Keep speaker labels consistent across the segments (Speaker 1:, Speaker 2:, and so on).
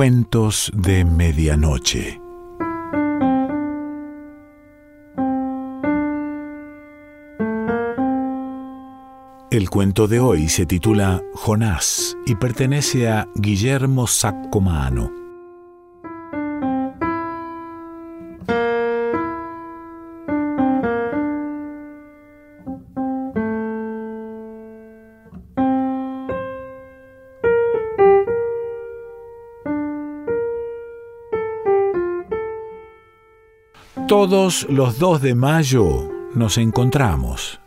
Speaker 1: Cuentos de Medianoche. El cuento de hoy se titula Jonás y pertenece a Guillermo Saccomano. Todos los 2 de mayo nos encontramos.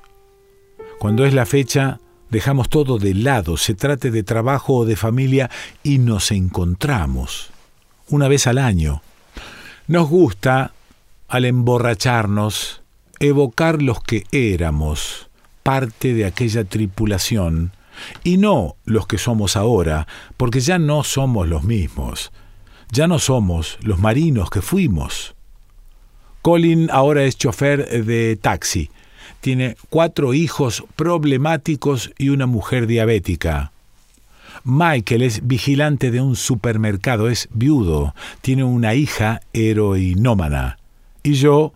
Speaker 1: Cuando es la fecha, dejamos todo de lado, se trate de trabajo o de familia, y nos encontramos. Una vez al año. Nos gusta, al emborracharnos, evocar los que éramos, parte de aquella tripulación, y no los que somos ahora, porque ya no somos los mismos, ya no somos los marinos que fuimos. Colin ahora es chofer de taxi. Tiene cuatro hijos problemáticos y una mujer diabética. Michael es vigilante de un supermercado, es viudo, tiene una hija heroinómana. Y yo,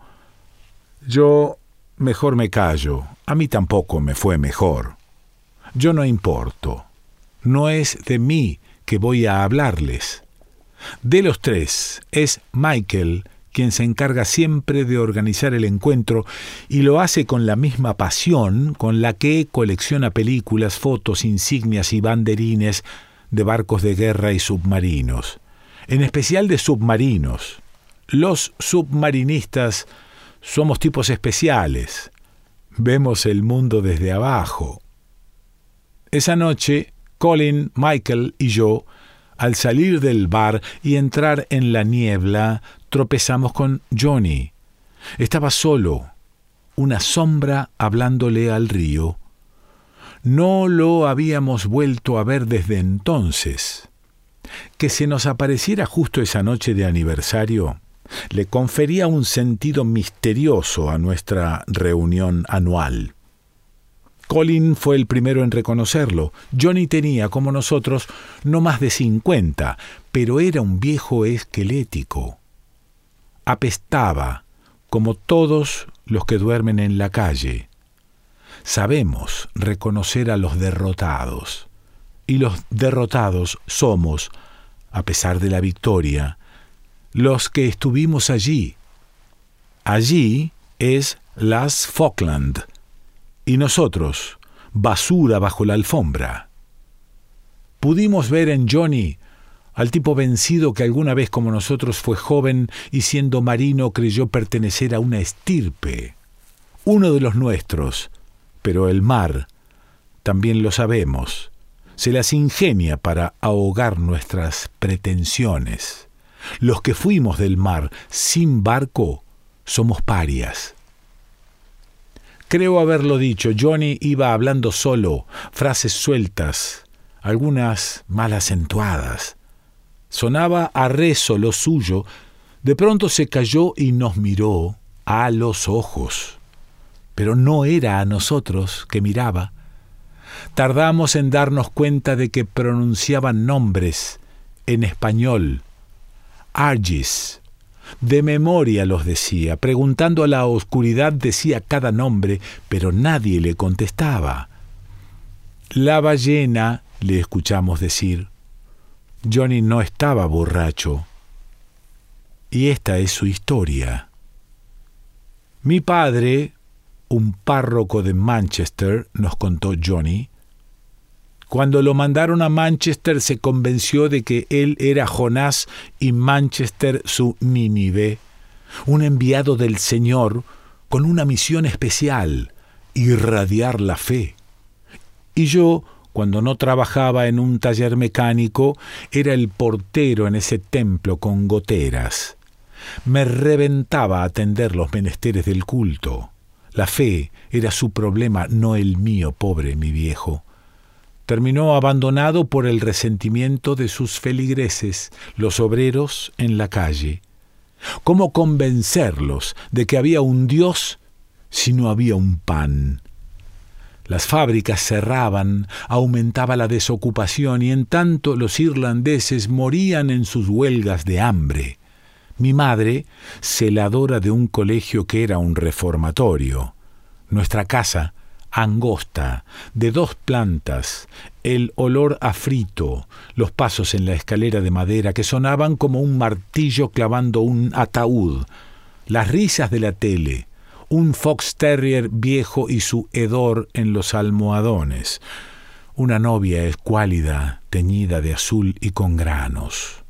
Speaker 1: yo mejor me callo. A mí tampoco me fue mejor. Yo no importo. No es de mí que voy a hablarles. De los tres, es Michael quien se encarga siempre de organizar el encuentro y lo hace con la misma pasión con la que colecciona películas, fotos, insignias y banderines de barcos de guerra y submarinos, en especial de submarinos. Los submarinistas somos tipos especiales, vemos el mundo desde abajo. Esa noche, Colin, Michael y yo al salir del bar y entrar en la niebla, tropezamos con Johnny. Estaba solo, una sombra hablándole al río. No lo habíamos vuelto a ver desde entonces. Que se nos apareciera justo esa noche de aniversario le confería un sentido misterioso a nuestra reunión anual. Colin fue el primero en reconocerlo. Johnny tenía, como nosotros, no más de cincuenta, pero era un viejo esquelético. Apestaba, como todos los que duermen en la calle. Sabemos reconocer a los derrotados, y los derrotados somos, a pesar de la victoria, los que estuvimos allí. Allí es las Falkland y nosotros, basura bajo la alfombra. Pudimos ver en Johnny al tipo vencido que alguna vez como nosotros fue joven y siendo marino creyó pertenecer a una estirpe, uno de los nuestros, pero el mar, también lo sabemos, se las ingenia para ahogar nuestras pretensiones. Los que fuimos del mar sin barco somos parias. Creo haberlo dicho, Johnny iba hablando solo, frases sueltas, algunas mal acentuadas. Sonaba a rezo lo suyo, de pronto se cayó y nos miró a los ojos. Pero no era a nosotros que miraba. Tardamos en darnos cuenta de que pronunciaban nombres en español. Argis, de memoria los decía, preguntando a la oscuridad decía cada nombre, pero nadie le contestaba. La ballena, le escuchamos decir. Johnny no estaba borracho. Y esta es su historia. Mi padre, un párroco de Manchester, nos contó Johnny, cuando lo mandaron a Manchester se convenció de que él era Jonás y Manchester su Nínive, un enviado del Señor con una misión especial, irradiar la fe. Y yo, cuando no trabajaba en un taller mecánico, era el portero en ese templo con goteras. Me reventaba atender los menesteres del culto. La fe era su problema, no el mío, pobre mi viejo terminó abandonado por el resentimiento de sus feligreses, los obreros en la calle. ¿Cómo convencerlos de que había un Dios si no había un pan? Las fábricas cerraban, aumentaba la desocupación y en tanto los irlandeses morían en sus huelgas de hambre. Mi madre, celadora de un colegio que era un reformatorio. Nuestra casa, angosta, de dos plantas, el olor a frito, los pasos en la escalera de madera que sonaban como un martillo clavando un ataúd, las risas de la tele, un fox terrier viejo y su hedor en los almohadones, una novia escuálida, teñida de azul y con granos.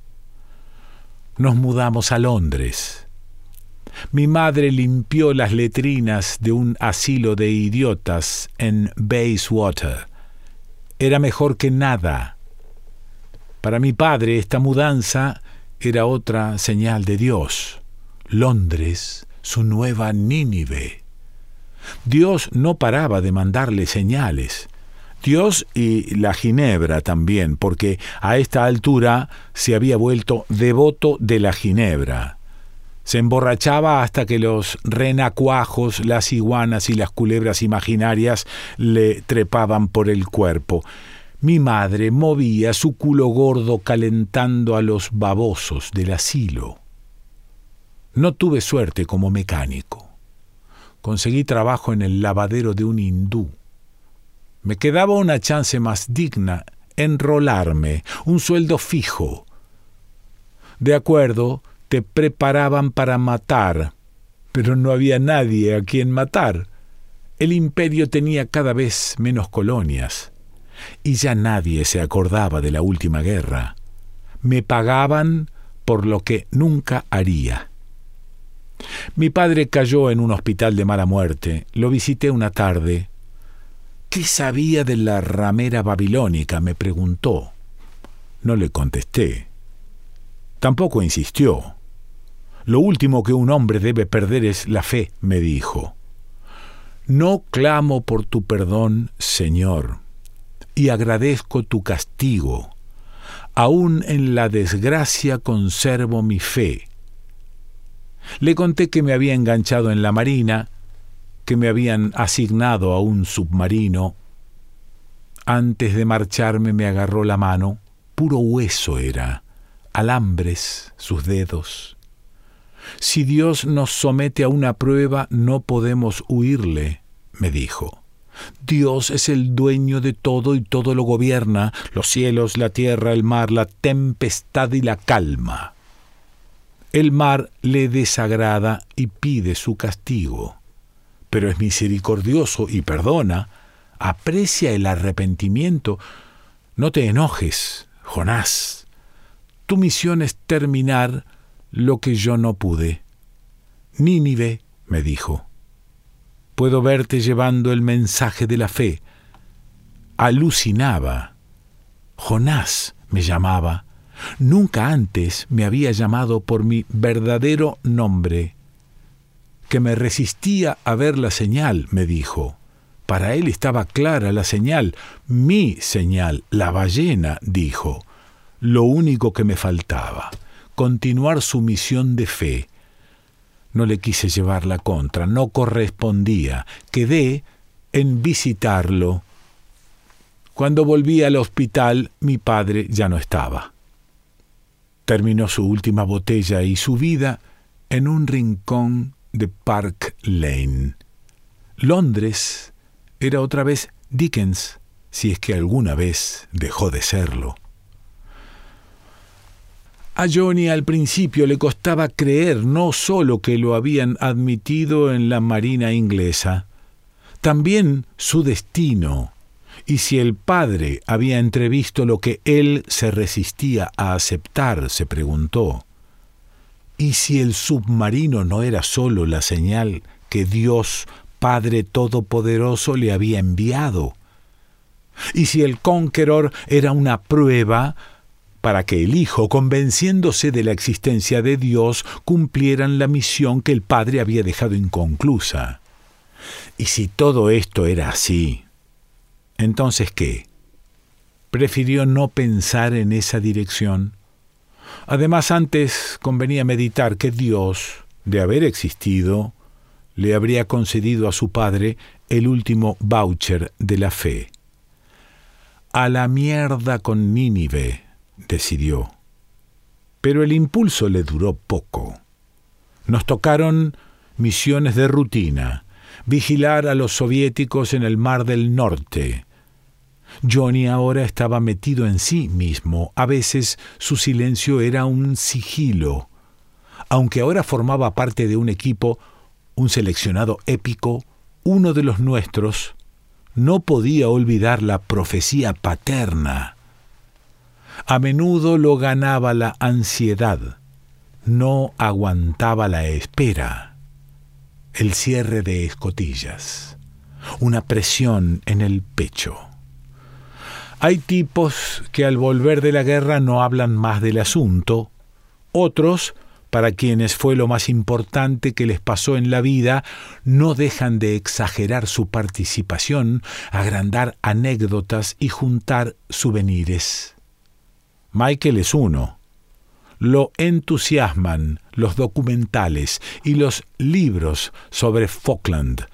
Speaker 1: Nos mudamos a Londres. Mi madre limpió las letrinas de un asilo de idiotas en Bayswater. Era mejor que nada. Para mi padre esta mudanza era otra señal de Dios. Londres su nueva Nínive. Dios no paraba de mandarle señales. Dios y la Ginebra también, porque a esta altura se había vuelto devoto de la Ginebra. Se emborrachaba hasta que los renacuajos, las iguanas y las culebras imaginarias le trepaban por el cuerpo. Mi madre movía su culo gordo calentando a los babosos del asilo. No tuve suerte como mecánico. Conseguí trabajo en el lavadero de un hindú. Me quedaba una chance más digna, enrolarme, un sueldo fijo. De acuerdo, te preparaban para matar, pero no había nadie a quien matar. El imperio tenía cada vez menos colonias, y ya nadie se acordaba de la última guerra. Me pagaban por lo que nunca haría. Mi padre cayó en un hospital de mala muerte. Lo visité una tarde. ¿Qué sabía de la ramera babilónica? me preguntó. No le contesté. Tampoco insistió. Lo último que un hombre debe perder es la fe, me dijo. No clamo por tu perdón, Señor, y agradezco tu castigo. Aún en la desgracia conservo mi fe. Le conté que me había enganchado en la marina, que me habían asignado a un submarino. Antes de marcharme me agarró la mano, puro hueso era, alambres sus dedos. Si Dios nos somete a una prueba, no podemos huirle, me dijo. Dios es el dueño de todo y todo lo gobierna, los cielos, la tierra, el mar, la tempestad y la calma. El mar le desagrada y pide su castigo, pero es misericordioso y perdona, aprecia el arrepentimiento. No te enojes, Jonás. Tu misión es terminar lo que yo no pude. Nínive, me dijo, puedo verte llevando el mensaje de la fe. Alucinaba. Jonás me llamaba. Nunca antes me había llamado por mi verdadero nombre. Que me resistía a ver la señal, me dijo. Para él estaba clara la señal, mi señal, la ballena, dijo. Lo único que me faltaba, continuar su misión de fe. No le quise llevar la contra, no correspondía. Quedé en visitarlo. Cuando volví al hospital, mi padre ya no estaba terminó su última botella y su vida en un rincón de Park Lane. Londres era otra vez Dickens, si es que alguna vez dejó de serlo. A Johnny al principio le costaba creer no solo que lo habían admitido en la Marina inglesa, también su destino, y si el padre había entrevisto lo que él se resistía a aceptar, se preguntó, ¿y si el submarino no era sólo la señal que Dios, Padre Todopoderoso, le había enviado? ¿Y si el Conqueror era una prueba para que el Hijo, convenciéndose de la existencia de Dios, cumplieran la misión que el Padre había dejado inconclusa? Y si todo esto era así, entonces, ¿qué? Prefirió no pensar en esa dirección. Además, antes convenía meditar que Dios, de haber existido, le habría concedido a su padre el último voucher de la fe. A la mierda con Nínive, decidió. Pero el impulso le duró poco. Nos tocaron misiones de rutina, vigilar a los soviéticos en el Mar del Norte. Johnny ahora estaba metido en sí mismo. A veces su silencio era un sigilo. Aunque ahora formaba parte de un equipo, un seleccionado épico, uno de los nuestros, no podía olvidar la profecía paterna. A menudo lo ganaba la ansiedad, no aguantaba la espera el cierre de escotillas, una presión en el pecho. Hay tipos que al volver de la guerra no hablan más del asunto, otros, para quienes fue lo más importante que les pasó en la vida, no dejan de exagerar su participación, agrandar anécdotas y juntar souvenirs. Michael es uno lo entusiasman los documentales y los libros sobre Falkland.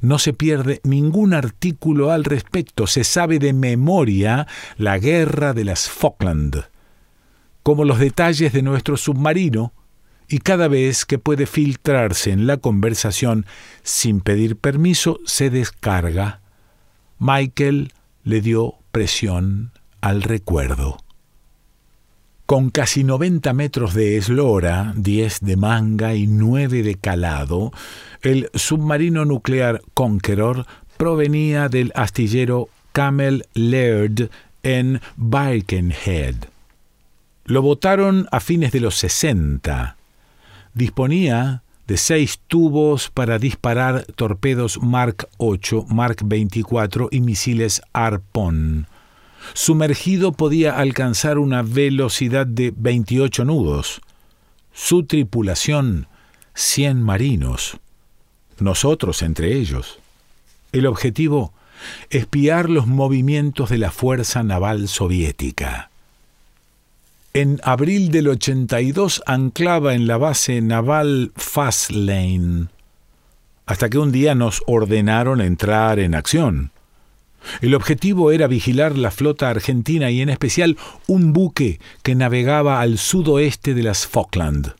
Speaker 1: No se pierde ningún artículo al respecto, se sabe de memoria la guerra de las Falkland, como los detalles de nuestro submarino, y cada vez que puede filtrarse en la conversación sin pedir permiso, se descarga. Michael le dio presión al recuerdo. Con casi 90 metros de eslora, 10 de manga y 9 de calado, el submarino nuclear Conqueror provenía del astillero Camel Laird en Birkenhead. Lo votaron a fines de los 60. Disponía de seis tubos para disparar torpedos Mark 8, Mark 24 y misiles Harpoon sumergido podía alcanzar una velocidad de 28 nudos. Su tripulación, 100 marinos. Nosotros entre ellos. El objetivo, espiar los movimientos de la Fuerza Naval Soviética. En abril del 82 anclaba en la base naval Fastlane, hasta que un día nos ordenaron entrar en acción. El objetivo era vigilar la flota argentina y en especial un buque que navegaba al sudoeste de las Falkland.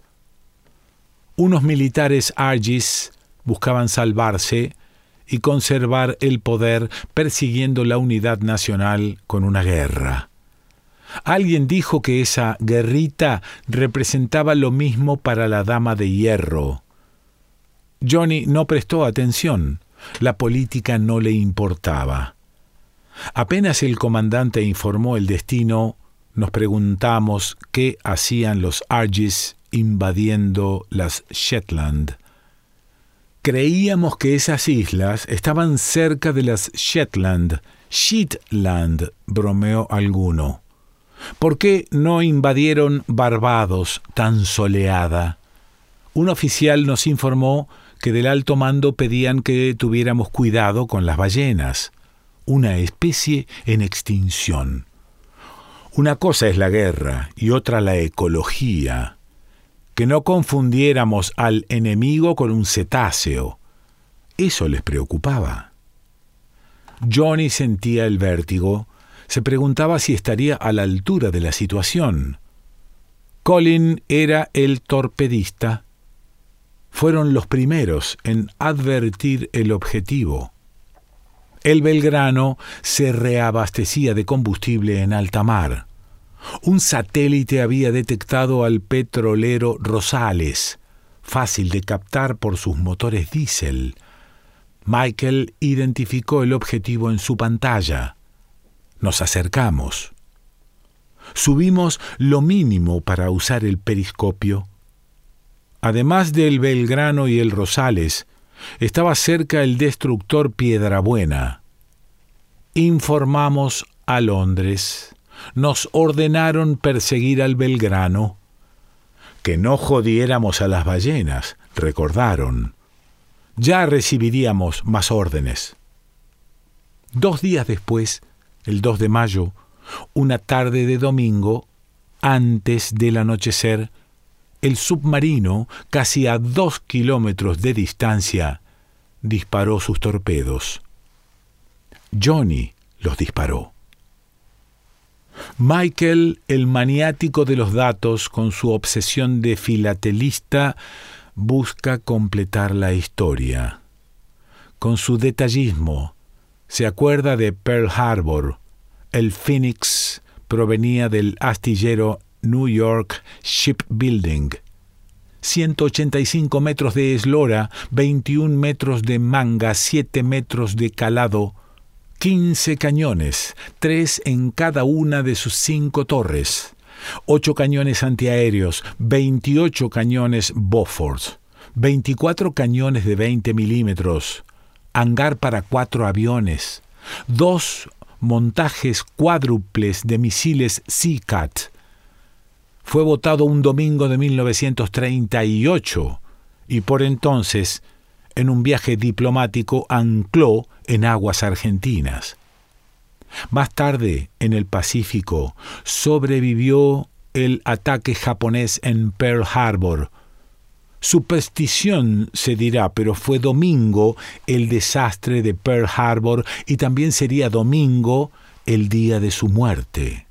Speaker 1: Unos militares Argis buscaban salvarse y conservar el poder persiguiendo la unidad nacional con una guerra. Alguien dijo que esa guerrita representaba lo mismo para la dama de hierro. Johnny no prestó atención. La política no le importaba. Apenas el comandante informó el destino, nos preguntamos qué hacían los Argis invadiendo las Shetland. Creíamos que esas islas estaban cerca de las Shetland, Shetland, bromeó alguno. ¿Por qué no invadieron Barbados tan soleada? Un oficial nos informó que del alto mando pedían que tuviéramos cuidado con las ballenas una especie en extinción. Una cosa es la guerra y otra la ecología. Que no confundiéramos al enemigo con un cetáceo. Eso les preocupaba. Johnny sentía el vértigo, se preguntaba si estaría a la altura de la situación. Colin era el torpedista. Fueron los primeros en advertir el objetivo. El Belgrano se reabastecía de combustible en alta mar. Un satélite había detectado al petrolero Rosales, fácil de captar por sus motores diésel. Michael identificó el objetivo en su pantalla. Nos acercamos. Subimos lo mínimo para usar el periscopio. Además del Belgrano y el Rosales, estaba cerca el destructor Piedrabuena. Informamos a Londres. Nos ordenaron perseguir al Belgrano. Que no jodiéramos a las ballenas, recordaron. Ya recibiríamos más órdenes. Dos días después, el 2 de mayo, una tarde de domingo, antes del anochecer, el submarino, casi a dos kilómetros de distancia, disparó sus torpedos. Johnny los disparó. Michael, el maniático de los datos, con su obsesión de filatelista, busca completar la historia. Con su detallismo, se acuerda de Pearl Harbor. El Phoenix provenía del astillero New York Shipbuilding. 185 metros de eslora, 21 metros de manga, 7 metros de calado, 15 cañones, tres en cada una de sus cinco torres, 8 cañones antiaéreos, 28 cañones Bofors, 24 cañones de 20 milímetros, hangar para cuatro aviones, dos montajes cuádruples de misiles SeaCat. Fue votado un domingo de 1938 y por entonces en un viaje diplomático ancló en aguas argentinas. Más tarde, en el Pacífico, sobrevivió el ataque japonés en Pearl Harbor. Superstición se dirá, pero fue domingo el desastre de Pearl Harbor y también sería domingo el día de su muerte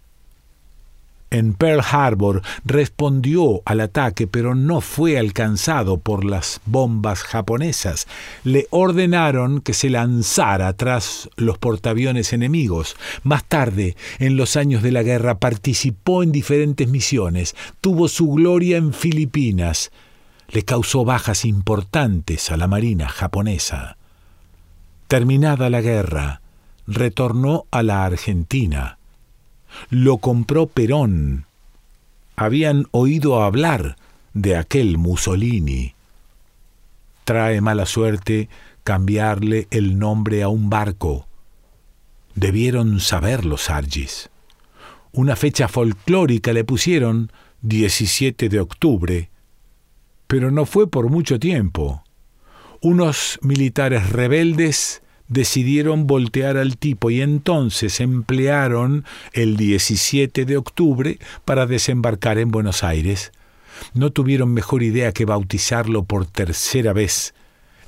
Speaker 1: en Pearl Harbor respondió al ataque, pero no fue alcanzado por las bombas japonesas. Le ordenaron que se lanzara tras los portaaviones enemigos. Más tarde, en los años de la guerra, participó en diferentes misiones, tuvo su gloria en Filipinas, le causó bajas importantes a la Marina japonesa. Terminada la guerra, retornó a la Argentina lo compró Perón. Habían oído hablar de aquel Mussolini. Trae mala suerte cambiarle el nombre a un barco. Debieron saberlo Sargis. Una fecha folclórica le pusieron 17 de octubre, pero no fue por mucho tiempo. Unos militares rebeldes decidieron voltear al tipo y entonces emplearon el 17 de octubre para desembarcar en Buenos Aires. No tuvieron mejor idea que bautizarlo por tercera vez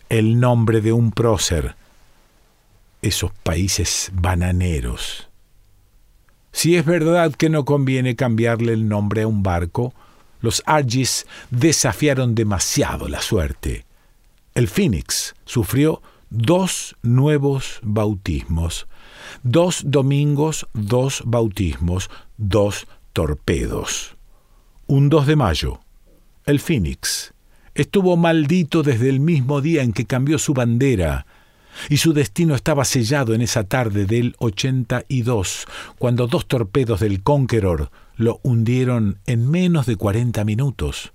Speaker 1: el nombre de un prócer. Esos países bananeros. Si es verdad que no conviene cambiarle el nombre a un barco, los Argis desafiaron demasiado la suerte. El Phoenix sufrió dos nuevos bautismos, dos domingos, dos bautismos, dos torpedos. Un 2 de mayo, el Phoenix estuvo maldito desde el mismo día en que cambió su bandera, y su destino estaba sellado en esa tarde del 82, cuando dos torpedos del Conqueror lo hundieron en menos de 40 minutos.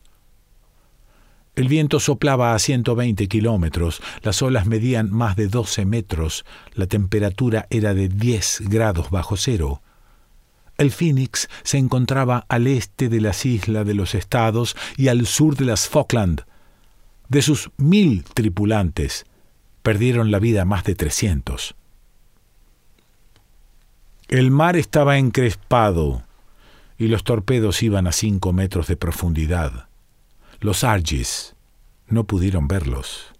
Speaker 1: El viento soplaba a 120 kilómetros, las olas medían más de 12 metros, la temperatura era de 10 grados bajo cero. El Phoenix se encontraba al este de las islas de los estados y al sur de las Falkland. De sus mil tripulantes, perdieron la vida más de 300. El mar estaba encrespado y los torpedos iban a cinco metros de profundidad. Los Argis no pudieron verlos.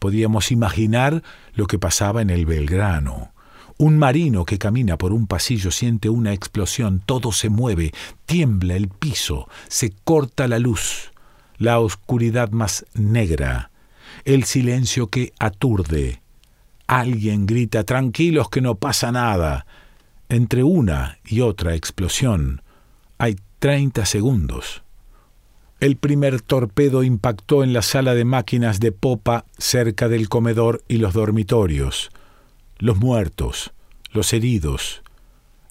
Speaker 1: Podíamos imaginar lo que pasaba en el Belgrano. Un marino que camina por un pasillo siente una explosión, todo se mueve, tiembla el piso, se corta la luz, la oscuridad más negra, el silencio que aturde. Alguien grita, tranquilos que no pasa nada. Entre una y otra explosión hay treinta segundos. El primer torpedo impactó en la sala de máquinas de popa cerca del comedor y los dormitorios. Los muertos, los heridos.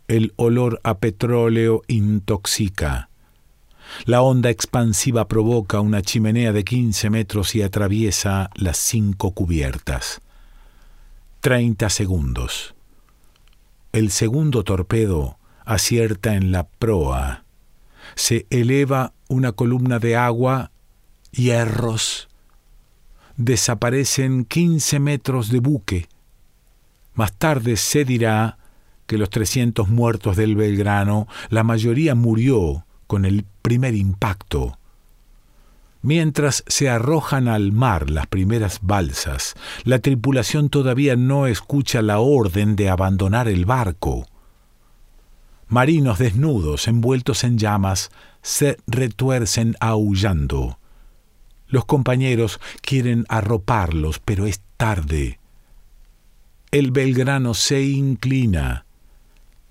Speaker 1: El olor a petróleo intoxica. La onda expansiva provoca una chimenea de 15 metros y atraviesa las cinco cubiertas. Treinta segundos. El segundo torpedo acierta en la proa se eleva una columna de agua, hierros, desaparecen 15 metros de buque. Más tarde se dirá que los 300 muertos del Belgrano, la mayoría murió con el primer impacto. Mientras se arrojan al mar las primeras balsas, la tripulación todavía no escucha la orden de abandonar el barco. Marinos desnudos, envueltos en llamas, se retuercen aullando. Los compañeros quieren arroparlos, pero es tarde. El Belgrano se inclina.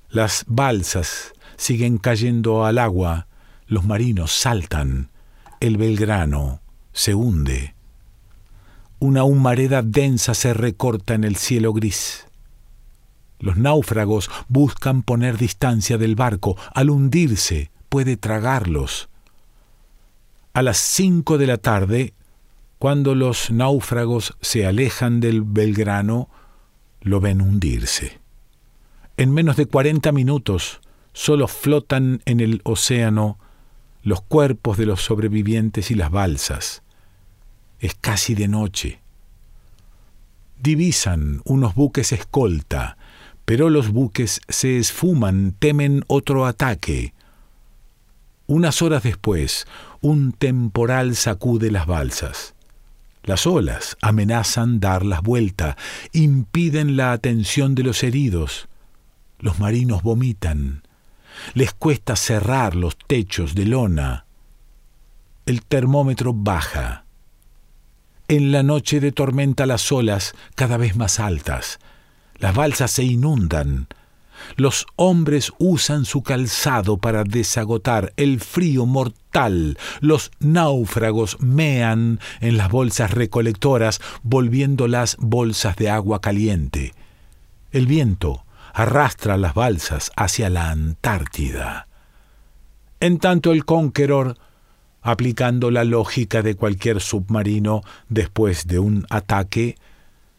Speaker 1: Las balsas siguen cayendo al agua. Los marinos saltan. El Belgrano se hunde. Una humareda densa se recorta en el cielo gris. Los náufragos buscan poner distancia del barco. Al hundirse, puede tragarlos. A las cinco de la tarde, cuando los náufragos se alejan del Belgrano, lo ven hundirse. En menos de cuarenta minutos solo flotan en el océano los cuerpos de los sobrevivientes y las balsas. Es casi de noche. Divisan unos buques escolta, pero los buques se esfuman, temen otro ataque. Unas horas después, un temporal sacude las balsas. Las olas amenazan darlas vuelta, impiden la atención de los heridos. Los marinos vomitan. Les cuesta cerrar los techos de lona. El termómetro baja. En la noche de tormenta las olas cada vez más altas. Las balsas se inundan. Los hombres usan su calzado para desagotar el frío mortal. Los náufragos mean en las bolsas recolectoras, volviendo las bolsas de agua caliente. El viento arrastra las balsas hacia la Antártida. En tanto el Conqueror, aplicando la lógica de cualquier submarino después de un ataque,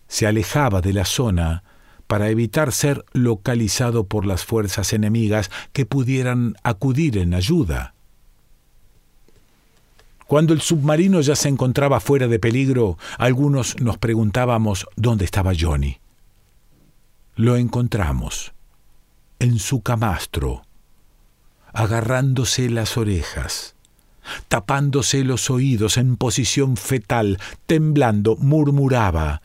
Speaker 1: se alejaba de la zona para evitar ser localizado por las fuerzas enemigas que pudieran acudir en ayuda. Cuando el submarino ya se encontraba fuera de peligro, algunos nos preguntábamos dónde estaba Johnny. Lo encontramos, en su camastro, agarrándose las orejas, tapándose los oídos en posición fetal, temblando, murmuraba,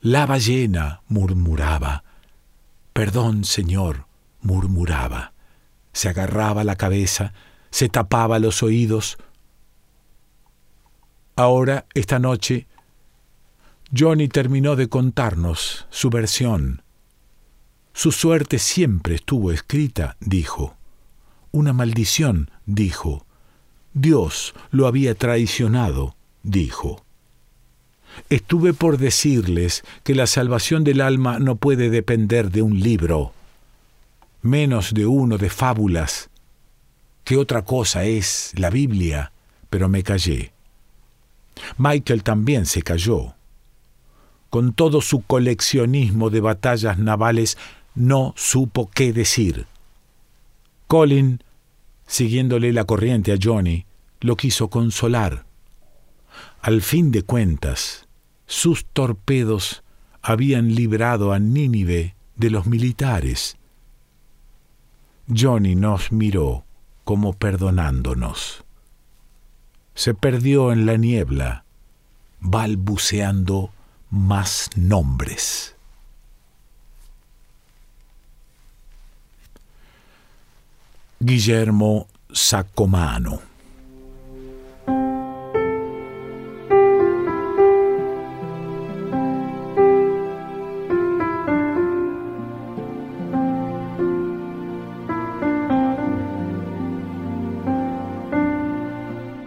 Speaker 1: la ballena murmuraba. Perdón, señor, murmuraba. Se agarraba la cabeza, se tapaba los oídos. Ahora, esta noche, Johnny terminó de contarnos su versión. Su suerte siempre estuvo escrita, dijo. Una maldición, dijo. Dios lo había traicionado, dijo. Estuve por decirles que la salvación del alma no puede depender de un libro, menos de uno de fábulas. ¿Qué otra cosa es la Biblia? Pero me callé. Michael también se calló. Con todo su coleccionismo de batallas navales, no supo qué decir. Colin, siguiéndole la corriente a Johnny, lo quiso consolar. Al fin de cuentas, sus torpedos habían librado a Nínive de los militares. Johnny nos miró como perdonándonos. Se perdió en la niebla, balbuceando más nombres. Guillermo Sacomano